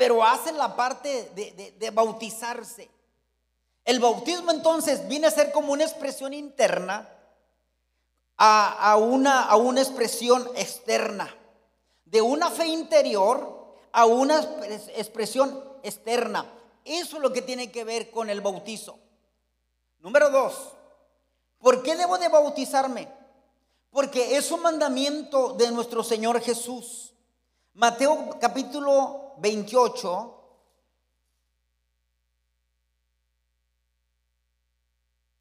pero hacen la parte de, bautizarse. El bautismo entonces viene a ser como una expresión interna a, una, a una expresión externa, de una fe interior a una expresión externa. Eso es lo que tiene que ver con el bautizo. Número dos, ¿por qué debo de bautizarme? Porque es un mandamiento de nuestro Señor Jesús. Mateo capítulo 28.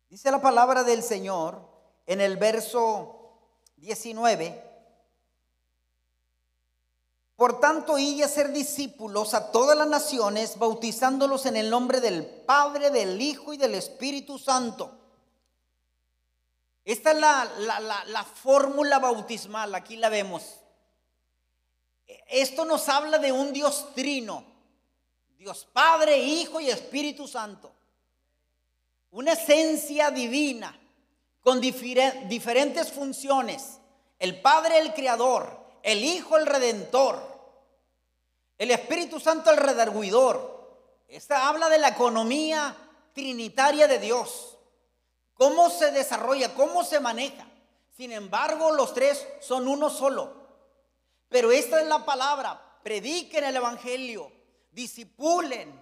Dice la palabra del Señor en el verso 19. Por tanto, y a ser discípulos a todas las naciones, bautizándolos en el nombre del Padre, del Hijo y del Espíritu Santo. Esta es la, la fórmula bautismal, aquí la vemos. Esto nos habla de un Dios trino, Dios Padre, Hijo y Espíritu Santo. Una esencia divina con diferentes funciones. El Padre, el Creador, el Hijo, el Redentor, el Espíritu Santo, el redarguidor. Esta habla de la economía trinitaria de Dios. Cómo se desarrolla, cómo se maneja. Sin embargo, los tres son uno solo. Pero esta es la palabra. Prediquen el Evangelio, disipulen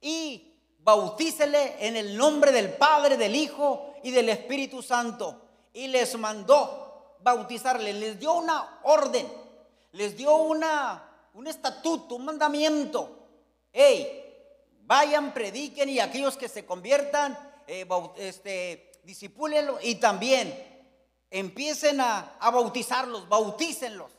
y bautícele en el nombre del Padre, del Hijo y del Espíritu Santo. Y les mandó bautizarle, les dio una orden, les dio una un estatuto, un mandamiento. Hey, vayan, prediquen y aquellos que se conviertan, eh, este, disipúlenlo y también empiecen a, a bautizarlos, bautícenlos.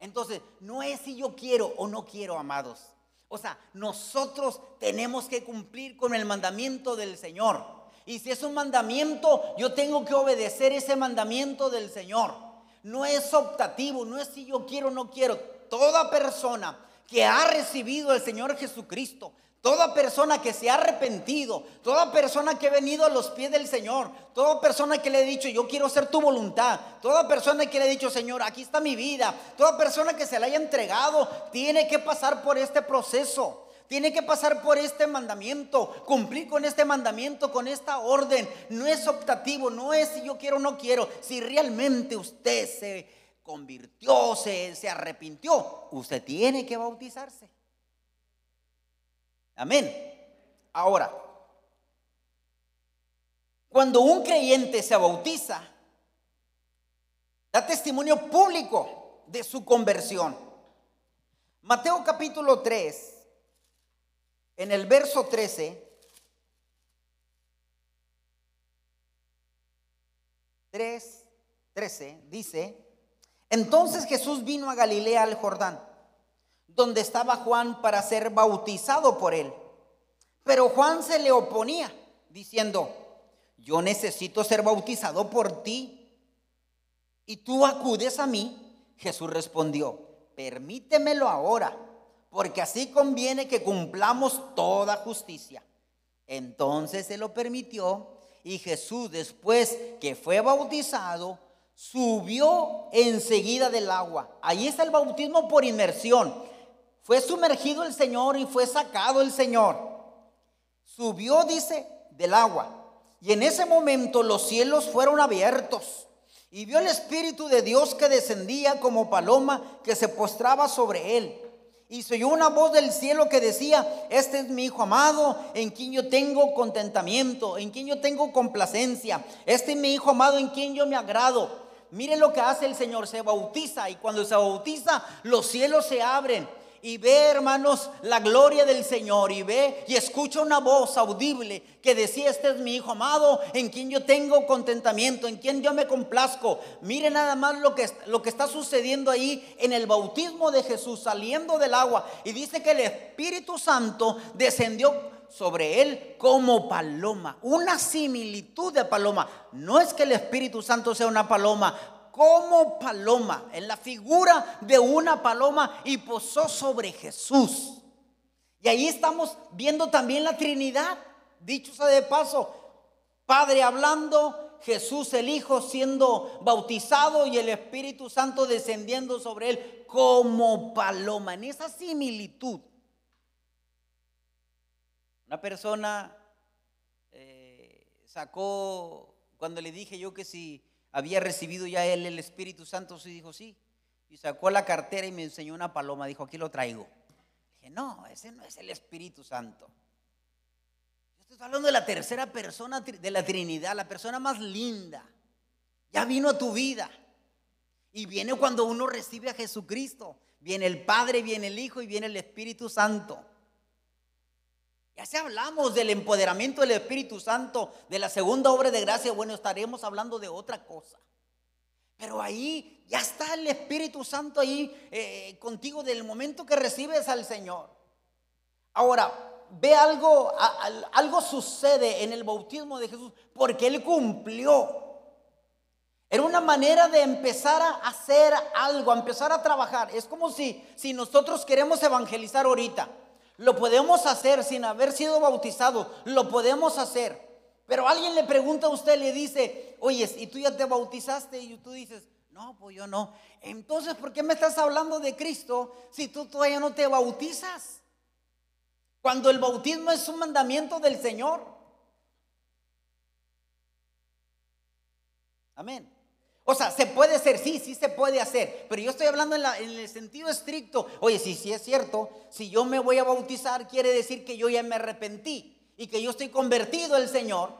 Entonces, no es si yo quiero o no quiero, amados. O sea, nosotros tenemos que cumplir con el mandamiento del Señor. Y si es un mandamiento, yo tengo que obedecer ese mandamiento del Señor. No es optativo, no es si yo quiero o no quiero toda persona que ha recibido al Señor Jesucristo, toda persona que se ha arrepentido, toda persona que ha venido a los pies del Señor, toda persona que le ha dicho, yo quiero hacer tu voluntad, toda persona que le ha dicho, Señor, aquí está mi vida, toda persona que se le haya entregado, tiene que pasar por este proceso. Tiene que pasar por este mandamiento, cumplir con este mandamiento, con esta orden. No es optativo, no es si yo quiero o no quiero. Si realmente usted se convirtió, se, se arrepintió, usted tiene que bautizarse. Amén. Ahora, cuando un creyente se bautiza, da testimonio público de su conversión. Mateo capítulo 3, en el verso 13, 3, 13, dice, entonces Jesús vino a Galilea al Jordán, donde estaba Juan para ser bautizado por él. Pero Juan se le oponía, diciendo, yo necesito ser bautizado por ti. Y tú acudes a mí. Jesús respondió, permítemelo ahora, porque así conviene que cumplamos toda justicia. Entonces se lo permitió y Jesús después que fue bautizado, subió enseguida del agua. Ahí está el bautismo por inmersión. Fue sumergido el Señor y fue sacado el Señor. Subió, dice, del agua. Y en ese momento los cielos fueron abiertos. Y vio el Espíritu de Dios que descendía como paloma que se postraba sobre él. Y se oyó una voz del cielo que decía, este es mi Hijo amado, en quien yo tengo contentamiento, en quien yo tengo complacencia. Este es mi Hijo amado, en quien yo me agrado. Miren lo que hace el Señor, se bautiza y cuando se bautiza los cielos se abren y ve, hermanos, la gloria del Señor y ve y escucha una voz audible que decía, este es mi Hijo amado, en quien yo tengo contentamiento, en quien yo me complazco. Miren nada más lo que, lo que está sucediendo ahí en el bautismo de Jesús, saliendo del agua. Y dice que el Espíritu Santo descendió sobre él como paloma, una similitud de paloma. No es que el Espíritu Santo sea una paloma, como paloma, en la figura de una paloma y posó sobre Jesús. Y ahí estamos viendo también la Trinidad, dicho sea de paso, Padre hablando, Jesús el Hijo siendo bautizado y el Espíritu Santo descendiendo sobre él como paloma, en esa similitud. Una persona eh, sacó, cuando le dije yo que si había recibido ya él el Espíritu Santo, sí dijo sí. Y sacó la cartera y me enseñó una paloma. Dijo, aquí lo traigo. Dije, no, ese no es el Espíritu Santo. Yo estoy hablando de la tercera persona de la Trinidad, la persona más linda. Ya vino a tu vida. Y viene cuando uno recibe a Jesucristo. Viene el Padre, viene el Hijo y viene el Espíritu Santo. Ya si hablamos del empoderamiento del Espíritu Santo, de la segunda obra de gracia, bueno, estaremos hablando de otra cosa. Pero ahí ya está el Espíritu Santo ahí eh, contigo del momento que recibes al Señor. Ahora, ve algo, algo sucede en el bautismo de Jesús porque Él cumplió. Era una manera de empezar a hacer algo, a empezar a trabajar. Es como si, si nosotros queremos evangelizar ahorita. Lo podemos hacer sin haber sido bautizados. Lo podemos hacer. Pero alguien le pregunta a usted, le dice, oye, ¿y tú ya te bautizaste? Y tú dices, no, pues yo no. Entonces, ¿por qué me estás hablando de Cristo si tú todavía no te bautizas? Cuando el bautismo es un mandamiento del Señor. Amén. O sea, se puede hacer, sí, sí se puede hacer, pero yo estoy hablando en, el sentido estricto. Oye, si sí, es cierto, si yo me voy a bautizar, quiere decir que yo ya me arrepentí y que yo estoy convertido al Señor.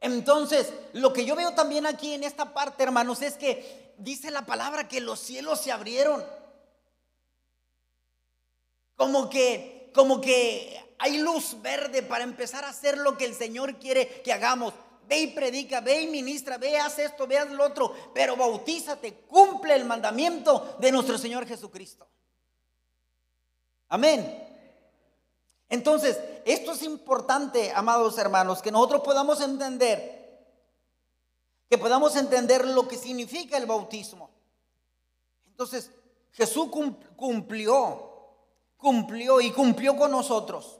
Entonces, lo que yo veo también aquí en esta parte, hermanos, es que dice la palabra que los cielos se abrieron. Como que, como que hay luz verde para empezar a hacer lo que el Señor quiere que hagamos ve y predica, ve y ministra, ve, haz esto, ve, haz lo otro, pero bautízate, cumple el mandamiento de nuestro Señor Jesucristo. Amén. Entonces, esto es importante, amados hermanos, que nosotros podamos entender, que podamos entender lo que significa el bautismo. Entonces, Jesús cumplió, cumplió y cumplió con nosotros.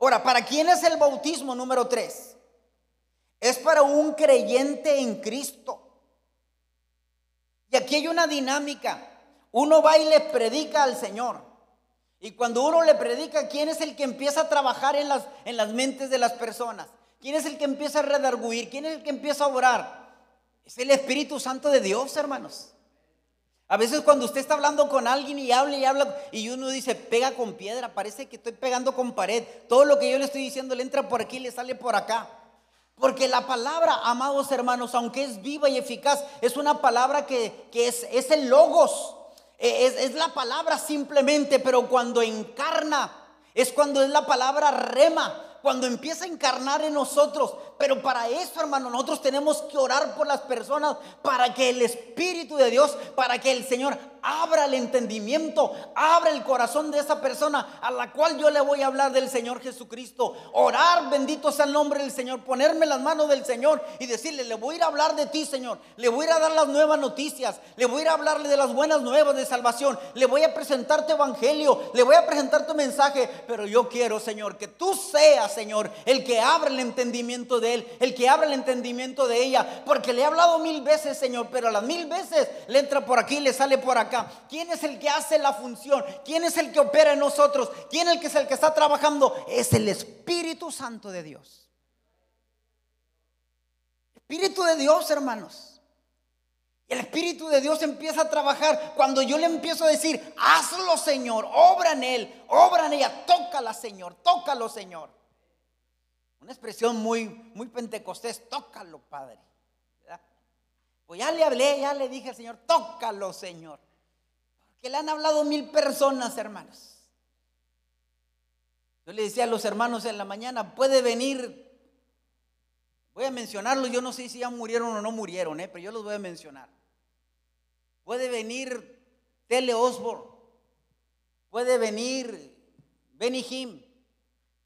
Ahora, ¿para quién es el bautismo número tres? Es para un creyente en Cristo. Y aquí hay una dinámica. Uno va y le predica al Señor. Y cuando uno le predica, ¿quién es el que empieza a trabajar en las, en las mentes de las personas? ¿Quién es el que empieza a redarguir? ¿Quién es el que empieza a orar? Es el Espíritu Santo de Dios, hermanos. A veces cuando usted está hablando con alguien y habla y habla y uno dice, pega con piedra, parece que estoy pegando con pared. Todo lo que yo le estoy diciendo le entra por aquí y le sale por acá. Porque la palabra, amados hermanos, aunque es viva y eficaz, es una palabra que, es, es, el logos. E, es, es la palabra simplemente, pero cuando encarna, es cuando es la palabra rema, cuando empieza a encarnar en nosotros. Pero para eso, hermano, nosotros tenemos que orar por las personas para que el Espíritu de Dios, para que el Señor abra el entendimiento, abra el corazón de esa persona a la cual yo le voy a hablar del Señor Jesucristo. Orar, bendito sea el nombre del Señor, ponerme las manos del Señor y decirle, le voy a ir a hablar de ti, Señor. Le voy a ir a dar las nuevas noticias, le voy a ir a hablarle de las buenas nuevas de salvación, le voy a presentar tu evangelio, le voy a presentar tu mensaje, pero yo quiero, Señor, que tú seas, Señor, el que abra el entendimiento de él, el que abra el entendimiento de ella, porque le he hablado mil veces, Señor, pero a las mil veces le entra por aquí, le sale por acá ¿Quién es el que hace la función? ¿Quién es el que opera en nosotros? ¿Quién es el que está trabajando? Es el Espíritu Santo de Dios. Espíritu de Dios, hermanos. Y el Espíritu de Dios empieza a trabajar cuando yo le empiezo a decir, hazlo Señor, obra en Él, obra en ella, tócala Señor, tócalo Señor. Una expresión muy, muy pentecostés, tócalo Padre. Pues ya le hablé, ya le dije al Señor, tócalo Señor que le han hablado mil personas, hermanos. Yo le decía a los hermanos en la mañana, puede venir, voy a mencionarlos, yo no sé si ya murieron o no murieron, eh, pero yo los voy a mencionar. Puede venir Tele Osborne, puede venir Benny Him,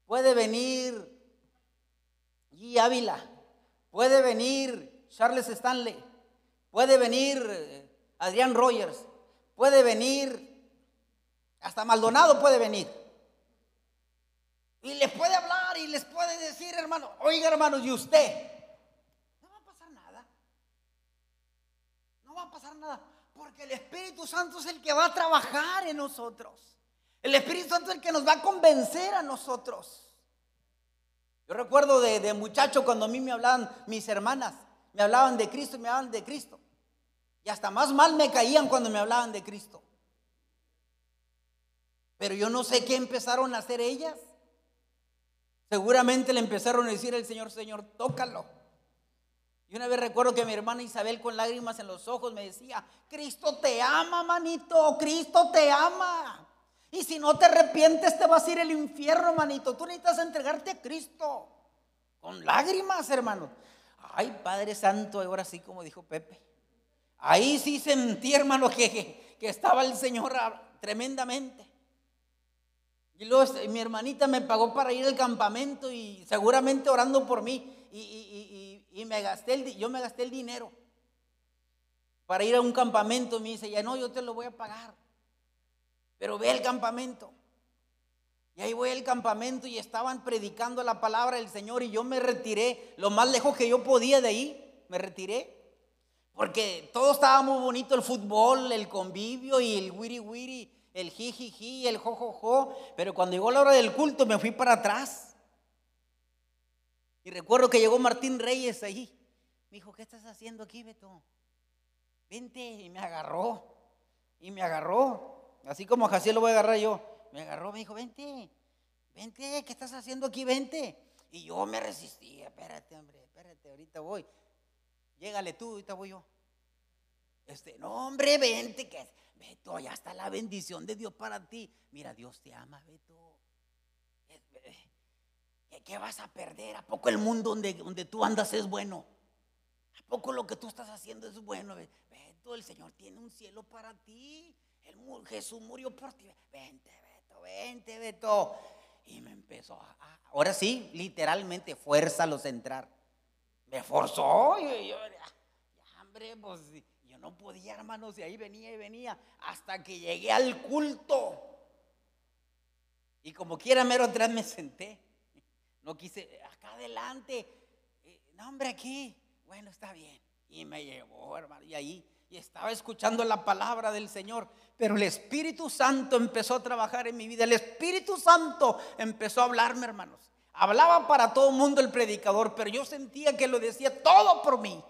puede venir G. Ávila, puede venir Charles Stanley, puede venir eh, Adrián Rogers, puede venir, hasta Maldonado puede venir. Y les puede hablar y les puede decir, hermano, oiga hermanos, ¿y usted? No va a pasar nada. No va a pasar nada. Porque el Espíritu Santo es el que va a trabajar en nosotros. El Espíritu Santo es el que nos va a convencer a nosotros. Yo recuerdo de, muchacho cuando a mí me hablaban mis hermanas, me hablaban de Cristo y me hablaban de Cristo. Y hasta más mal me caían cuando me hablaban de Cristo. Pero yo no sé qué empezaron a hacer ellas. Seguramente le empezaron a decir al Señor, Señor, tócalo. Y una vez recuerdo que mi hermana Isabel con lágrimas en los ojos me decía, Cristo te ama, manito, Cristo te ama. Y si no te arrepientes te vas a ir al infierno, manito. Tú necesitas entregarte a Cristo. Con lágrimas, hermano. Ay, Padre Santo, ahora sí, como dijo Pepe. Ahí sí sentí, hermano, que, que estaba el Señor tremendamente. Y luego mi hermanita me pagó para ir al campamento y seguramente orando por mí. Y, me gasté el, yo me gasté el dinero para ir a un campamento. Me dice, ya no, yo te lo voy a pagar. Pero ve el campamento. Y ahí voy al campamento y estaban predicando la palabra del Señor y yo me retiré lo más lejos que yo podía de ahí. Me retiré. Porque todo estaba muy bonito, el fútbol, el convivio y el wiri wiri, el jijiji, el jojojo. Pero cuando llegó la hora del culto me fui para atrás. Y recuerdo que llegó Martín Reyes ahí. Me dijo, ¿qué estás haciendo aquí, Beto? Vente. Y me agarró. Y me agarró. Así como a Jaciel lo voy a agarrar yo. Me agarró, me dijo, vente. Vente, ¿qué estás haciendo aquí? Vente. Y yo me resistí. Espérate, hombre, espérate, ahorita voy. Llégale tú, ahorita voy yo. Este, no, hombre, vente, que Beto, ya está la bendición de Dios para ti. Mira, Dios te ama, Beto. ¿Qué, vas a perder? ¿A poco el mundo donde, donde tú andas es bueno? ¿A poco lo que tú estás haciendo es bueno? Beto, el Señor tiene un cielo para ti. Jesús murió por ti. Vente, Beto, vente, Beto. Y me empezó a, ahora sí, literalmente, fuerza a entrar. Me forzó. Y yo, ya, hombre, pues yo no podía, hermanos, y ahí venía y venía hasta que llegué al culto. Y como quiera, mero atrás me senté. No quise, acá adelante. Eh, no, hombre, aquí. Bueno, está bien. Y me llevó, hermano. Y ahí, y estaba escuchando la palabra del Señor. Pero el Espíritu Santo empezó a trabajar en mi vida. El Espíritu Santo empezó a hablarme, hermanos. Hablaba para todo el mundo el predicador, pero yo sentía que lo decía todo por mí.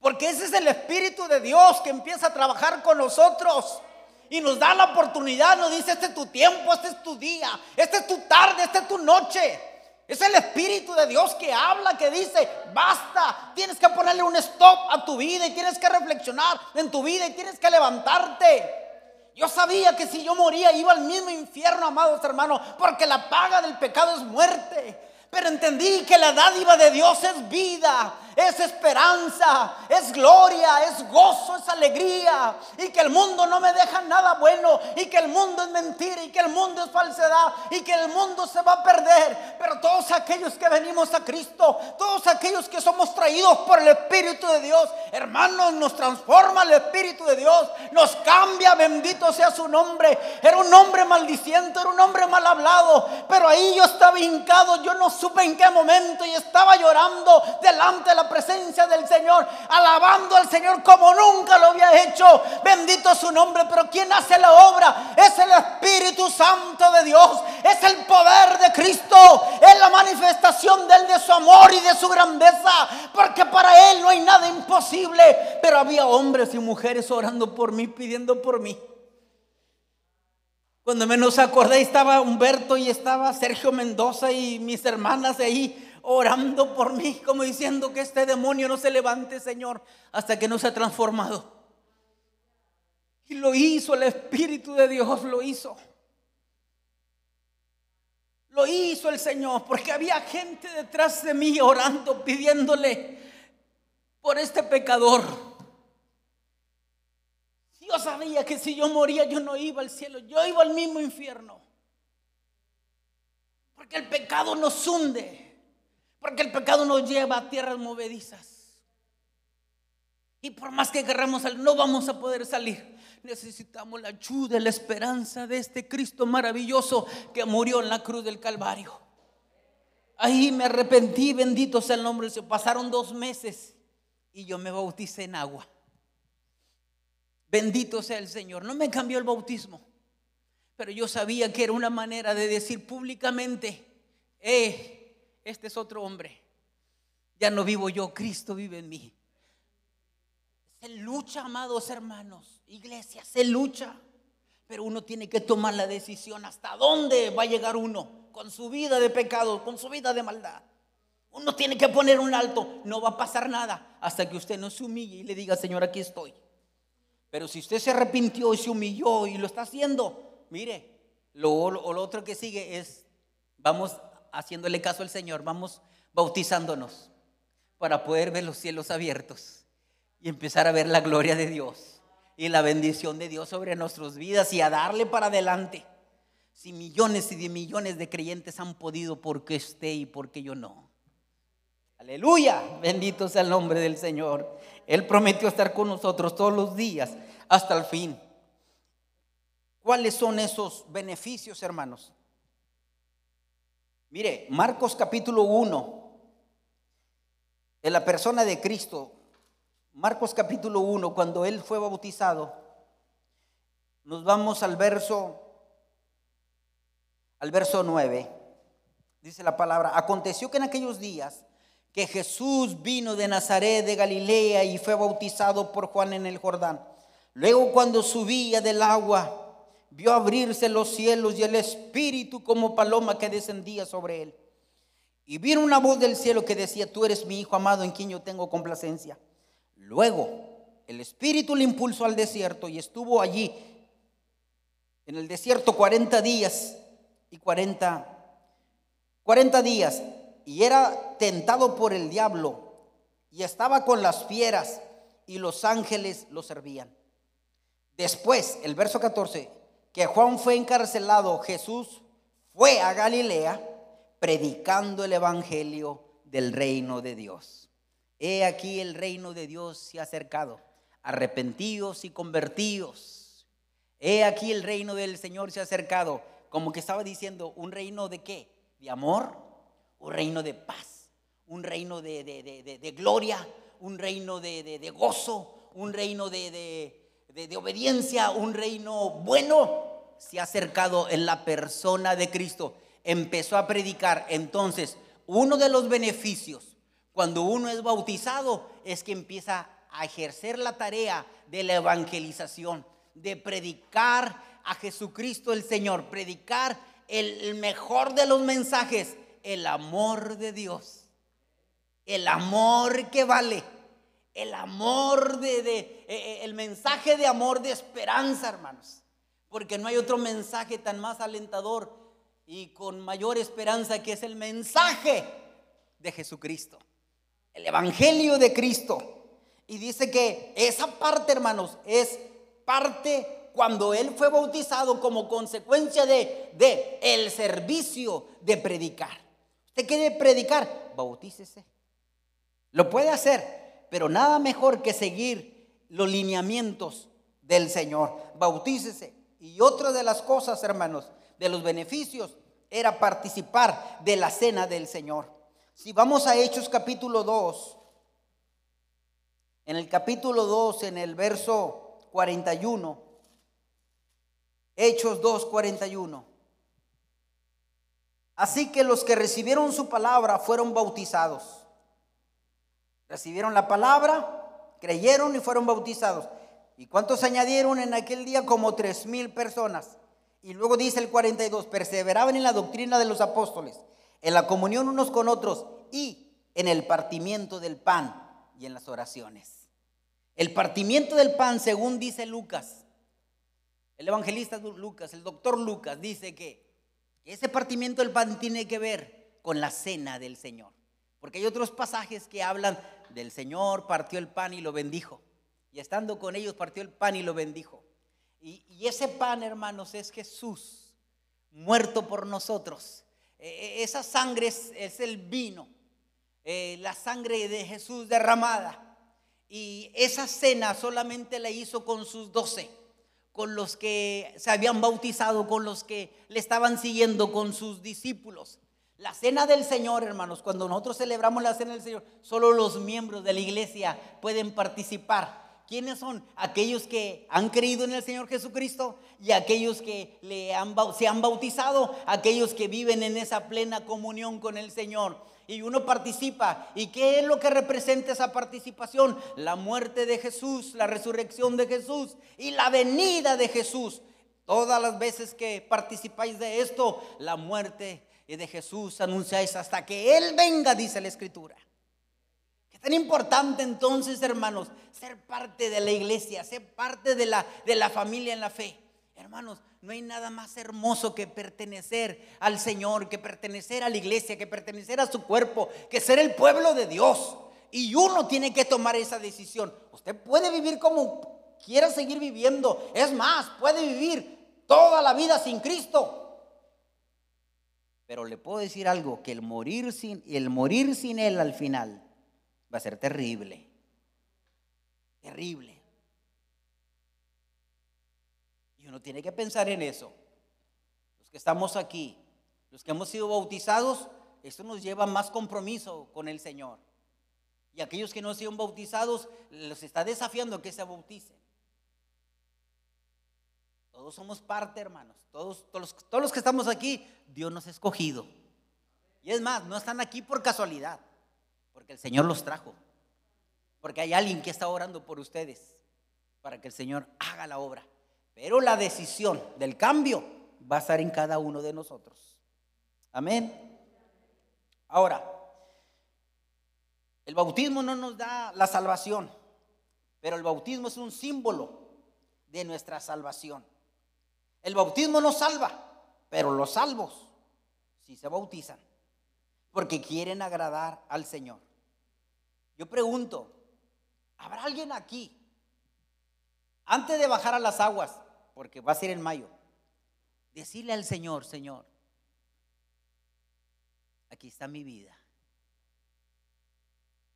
Porque ese es el Espíritu de Dios que empieza a trabajar con nosotros. Y nos da la oportunidad, nos dice, este es tu tiempo, este es tu día, este es tu tarde, este es tu noche. Es el Espíritu de Dios que habla, que dice, basta, tienes que ponerle un stop a tu vida y tienes que reflexionar en tu vida y tienes que levantarte. Yo sabía que si yo moría iba al mismo infierno, amados hermanos, porque la paga del pecado es muerte. Pero entendí que la dádiva de Dios es vida, es esperanza, es gloria, es gozo, es alegría. Y que el mundo no me deja nada bueno. Y que el mundo es mentira. Y que el mundo es falsedad. Y que el mundo se va a perder. Pero todos aquellos que venimos a Cristo, todos aquellos que somos traídos por el Espíritu de Dios, hermanos, nos transforma el Espíritu de Dios. Nos cambia, bendito sea su nombre. Era un hombre maldiciente, era un hombre mal hablado. Pero ahí yo estaba hincado. Yo no supe en qué momento. Y estaba llorando delante de la presencia del Señor, alabando al Señor como nunca lo había hecho. Bendito su nombre, pero quien hace la obra es el Espíritu Santo de Dios, es el poder de Cristo, es la manifestación de él de su amor y de su grandeza, porque para él no hay nada imposible. Pero había hombres y mujeres orando por mí, pidiendo por mí. Cuando menos acordé estaba Humberto y estaba Sergio Mendoza y mis hermanas ahí orando por mí, como diciendo que este demonio no se levante, Señor, hasta que no se ha transformado. Y lo hizo, el Espíritu de Dios lo hizo. Lo hizo el Señor, porque había gente detrás de mí orando, pidiéndole por este pecador. Yo sabía que si yo moría yo no iba al cielo, yo iba al mismo infierno. Porque el pecado nos hunde. Porque el pecado nos lleva a tierras movedizas. Y por más que querramos salir, no vamos a poder salir. Necesitamos la ayuda, la esperanza de este Cristo maravilloso que murió en la cruz del Calvario. Ahí me arrepentí, bendito sea el nombre Se Pasaron dos meses y yo me bauticé en agua. Bendito sea el Señor. No me cambió el bautismo, pero yo sabía que era una manera de decir públicamente, eh, este es otro hombre. Ya no vivo yo, Cristo vive en mí. Se lucha, amados hermanos, iglesia, se lucha. Pero uno tiene que tomar la decisión hasta dónde va a llegar uno con su vida de pecado, con su vida de maldad. Uno tiene que poner un alto, no va a pasar nada hasta que usted no se humille y le diga, Señor, aquí estoy. Pero si usted se arrepintió y se humilló y lo está haciendo, mire, lo, lo otro que sigue es, vamos haciéndole caso al Señor, vamos bautizándonos para poder ver los cielos abiertos y empezar a ver la gloria de Dios y la bendición de Dios sobre nuestras vidas y a darle para adelante. Si millones y de millones de creyentes han podido, porque esté y porque yo no? Aleluya, bendito sea el nombre del Señor. Él prometió estar con nosotros todos los días hasta el fin. ¿Cuáles son esos beneficios, hermanos? Mire, Marcos capítulo 1, en la persona de Cristo, Marcos capítulo 1, cuando él fue bautizado, nos vamos al verso al verso 9. Dice la palabra, aconteció que en aquellos días que Jesús vino de Nazaret de Galilea y fue bautizado por Juan en el Jordán. Luego cuando subía del agua, vio abrirse los cielos y el Espíritu como paloma que descendía sobre él. Y vino una voz del cielo que decía, tú eres mi Hijo amado en quien yo tengo complacencia. Luego el Espíritu le impulsó al desierto y estuvo allí en el desierto 40 días y 40, 40 días y era tentado por el diablo y estaba con las fieras y los ángeles lo servían. Después, el verso 14, que Juan fue encarcelado, Jesús fue a Galilea predicando el evangelio del reino de Dios. He aquí el reino de Dios se ha acercado. Arrepentidos y convertidos. He aquí el reino del Señor se ha acercado. Como que estaba diciendo, ¿un reino de qué? ¿De amor? un reino de paz, un reino de, gloria, un reino de, gozo, un reino de, obediencia, un reino bueno, se ha acercado en la persona de Cristo. Empezó a predicar. Entonces, uno de los beneficios cuando uno es bautizado es que empieza a ejercer la tarea de la evangelización, de predicar a Jesucristo el Señor, predicar el mejor de los mensajes el amor de Dios. El amor que vale. El amor de, de eh, eh, el mensaje de amor de esperanza, hermanos. Porque no hay otro mensaje tan más alentador y con mayor esperanza que es el mensaje de Jesucristo. El evangelio de Cristo. Y dice que esa parte, hermanos, es parte cuando él fue bautizado como consecuencia de, de el servicio de predicar. ¿Usted quiere predicar? Bautícese. Lo puede hacer, pero nada mejor que seguir los lineamientos del Señor. Bautícese. Y otra de las cosas, hermanos, de los beneficios, era participar de la cena del Señor. Si vamos a Hechos capítulo 2, en el capítulo 2, en el verso 41, Hechos 2, 41. Así que los que recibieron su palabra fueron bautizados. Recibieron la palabra, creyeron y fueron bautizados. ¿Y cuántos añadieron en aquel día? Como tres mil personas. Y luego dice el 42, perseveraban en la doctrina de los apóstoles, en la comunión unos con otros y en el partimiento del pan y en las oraciones. El partimiento del pan, según dice Lucas, el evangelista Lucas, el doctor Lucas, dice que ese partimiento del pan tiene que ver con la cena del Señor. Porque hay otros pasajes que hablan del Señor partió el pan y lo bendijo. Y estando con ellos partió el pan y lo bendijo. Y, ese pan, hermanos, es Jesús muerto por nosotros. E, e, esa sangre es, el vino, eh, la sangre de Jesús derramada. Y esa cena solamente la hizo con sus doce con los que se habían bautizado, con los que le estaban siguiendo, con sus discípulos. La cena del Señor, hermanos, cuando nosotros celebramos la cena del Señor, solo los miembros de la iglesia pueden participar. ¿quiénes son? Aquellos que han creído en el Señor Jesucristo y aquellos que se han bautizado, aquellos que viven en esa plena comunión con el Señor. Y uno participa. ¿Y qué es lo que representa esa participación? La muerte de Jesús, la resurrección de Jesús y la venida de Jesús. Todas las veces que participáis de esto, la muerte de Jesús anunciáis hasta que Él venga, dice la Escritura. Qué tan importante entonces, hermanos, ser parte de la iglesia, ser parte de la, de la familia en la fe. Hermanos, no hay nada más hermoso que pertenecer al Señor, que pertenecer a la iglesia, que pertenecer a su cuerpo, que ser el pueblo de Dios. Y uno tiene que tomar esa decisión. Usted puede vivir como quiera seguir viviendo. Es más, puede vivir toda la vida sin Cristo. Pero le puedo decir algo, que el morir sin, el morir sin Él al final va a ser terrible. Terrible. Y uno tiene que pensar en eso. Los que estamos aquí, los que hemos sido bautizados, eso nos lleva más compromiso con el Señor. Y aquellos que no han sido bautizados, los está desafiando que se bauticen. Todos somos parte, hermanos. Todos, todos, todos los que estamos aquí, Dios nos ha escogido. Y es más, no están aquí por casualidad, porque el Señor los trajo. Porque hay alguien que está orando por ustedes para que el Señor haga la obra. Pero la decisión del cambio va a estar en cada uno de nosotros. Amén. Ahora, el bautismo no nos da la salvación, pero el bautismo es un símbolo de nuestra salvación. El bautismo no salva, pero los salvos sí se bautizan, porque quieren agradar al Señor. Yo pregunto, ¿habrá alguien aquí, antes de bajar a las aguas, porque va a ser en mayo, decirle al Señor, Señor, aquí está mi vida?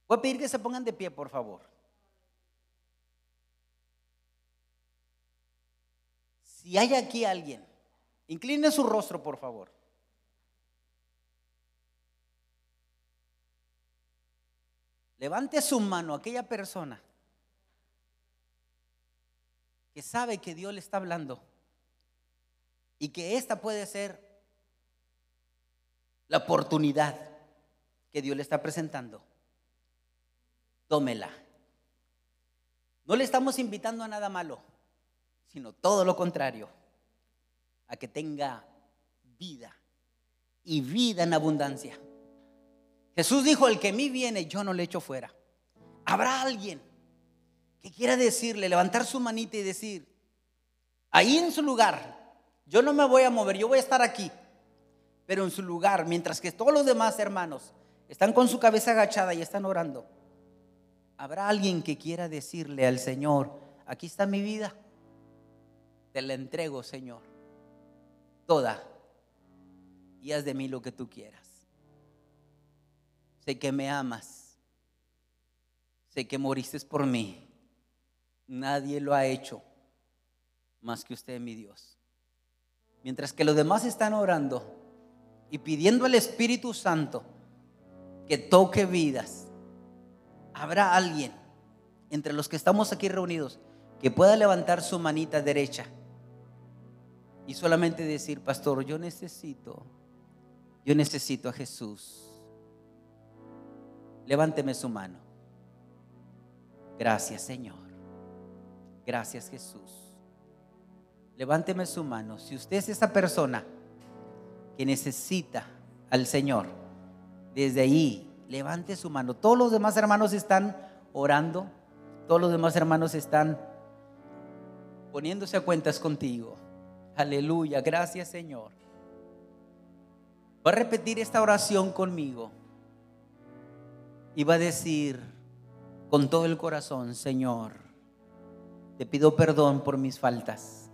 Voy a pedir que se pongan de pie, por favor. Si hay aquí alguien, incline su rostro, por favor. Levante su mano aquella persona que sabe que Dios le está hablando y que esta puede ser la oportunidad que Dios le está presentando. Tómela. No le estamos invitando a nada malo sino todo lo contrario, a que tenga vida y vida en abundancia. Jesús dijo, el que a mí viene, yo no le echo fuera. Habrá alguien que quiera decirle, levantar su manita y decir, ahí en su lugar, yo no me voy a mover, yo voy a estar aquí, pero en su lugar, mientras que todos los demás hermanos están con su cabeza agachada y están orando, habrá alguien que quiera decirle al Señor, aquí está mi vida, te la entrego, Señor, toda, y haz de mí lo que tú quieras. Sé que me amas, sé que moriste por mí. Nadie lo ha hecho más que usted, mi Dios. Mientras que los demás están orando y pidiendo al Espíritu Santo que toque vidas, habrá alguien entre los que estamos aquí reunidos que pueda levantar su manita derecha y solamente decir, pastor, yo necesito, yo necesito a Jesús. Levánteme su mano. Gracias Señor. Gracias Jesús. Levánteme su mano. Si usted es esa persona que necesita al Señor, desde ahí, levante su mano. Todos los demás hermanos están orando. Todos los demás hermanos están poniéndose a cuentas contigo. Aleluya, gracias Señor. Va a repetir esta oración conmigo y va a decir con todo el corazón, Señor, te pido perdón por mis faltas,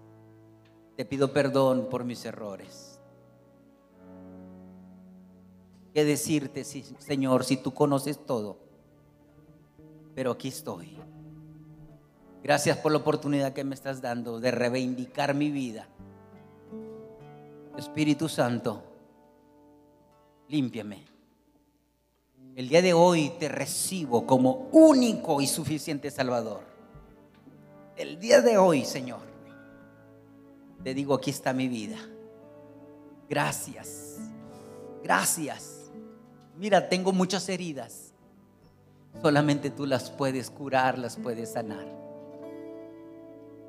te pido perdón por mis errores. ¿Qué decirte, Señor, si tú conoces todo? Pero aquí estoy. Gracias por la oportunidad que me estás dando de reivindicar mi vida Espíritu Santo, límpiame. El día de hoy te recibo como único y suficiente Salvador. el día de hoy, Señor, te digo, aquí está mi vida. Gracias. Gracias. Mira, tengo muchas heridas. Solamente tú las puedes curar, las puedes sanar.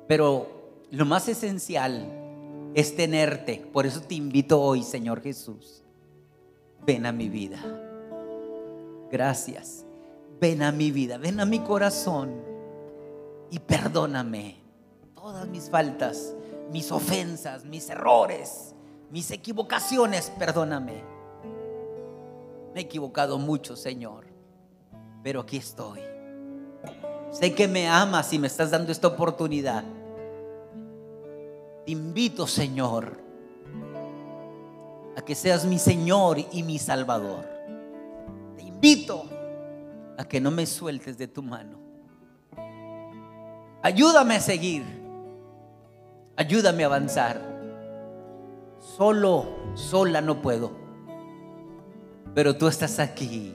Pero lo más esencial es tenerte. Por eso te invito hoy, Señor Jesús. Ven a mi vida. Gracias. Ven a mi vida, ven a mi corazón y perdóname todas mis faltas, mis ofensas, mis errores, mis equivocaciones, perdóname. Me he equivocado mucho, Señor, pero aquí estoy. Sé que me amas y me estás dando esta oportunidad. Te invito, Señor, a que seas mi Señor y mi Salvador. Te invito a que no me sueltes de tu mano. Ayúdame a seguir. Ayúdame a avanzar. Solo, sola no puedo. Pero tú estás aquí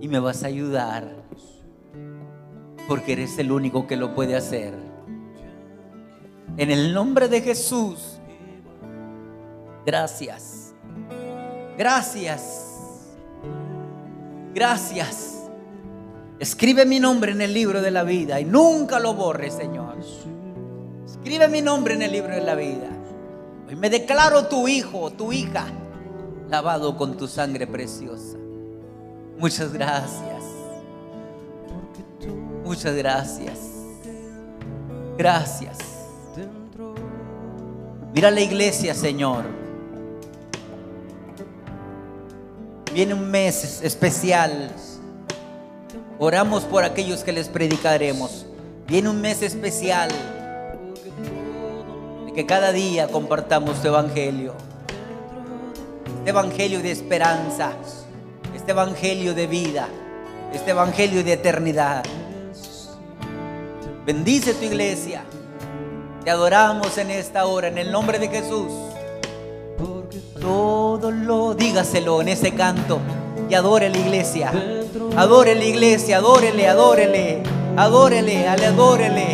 y me vas a ayudar porque eres el único que lo puede hacer. En el nombre de Jesús, gracias. Gracias. Gracias. Escribe mi nombre en el libro de la vida y nunca lo borres, Señor. Escribe mi nombre en el libro de la vida. Hoy me declaro tu hijo, tu hija, lavado con tu sangre preciosa. Muchas gracias. Muchas gracias. Gracias. Mira la iglesia, Señor. Viene un mes especial. Oramos por aquellos que les predicaremos. Viene un mes especial que cada día compartamos tu evangelio. Este evangelio de esperanza, este evangelio de vida, este evangelio de eternidad. Bendice tu iglesia. Te adoramos en esta hora, en el nombre de Jesús. Porque todo lo, dígaselo en ese canto y adore la iglesia. Adore la iglesia, adórele, adórele, adórele, adórele.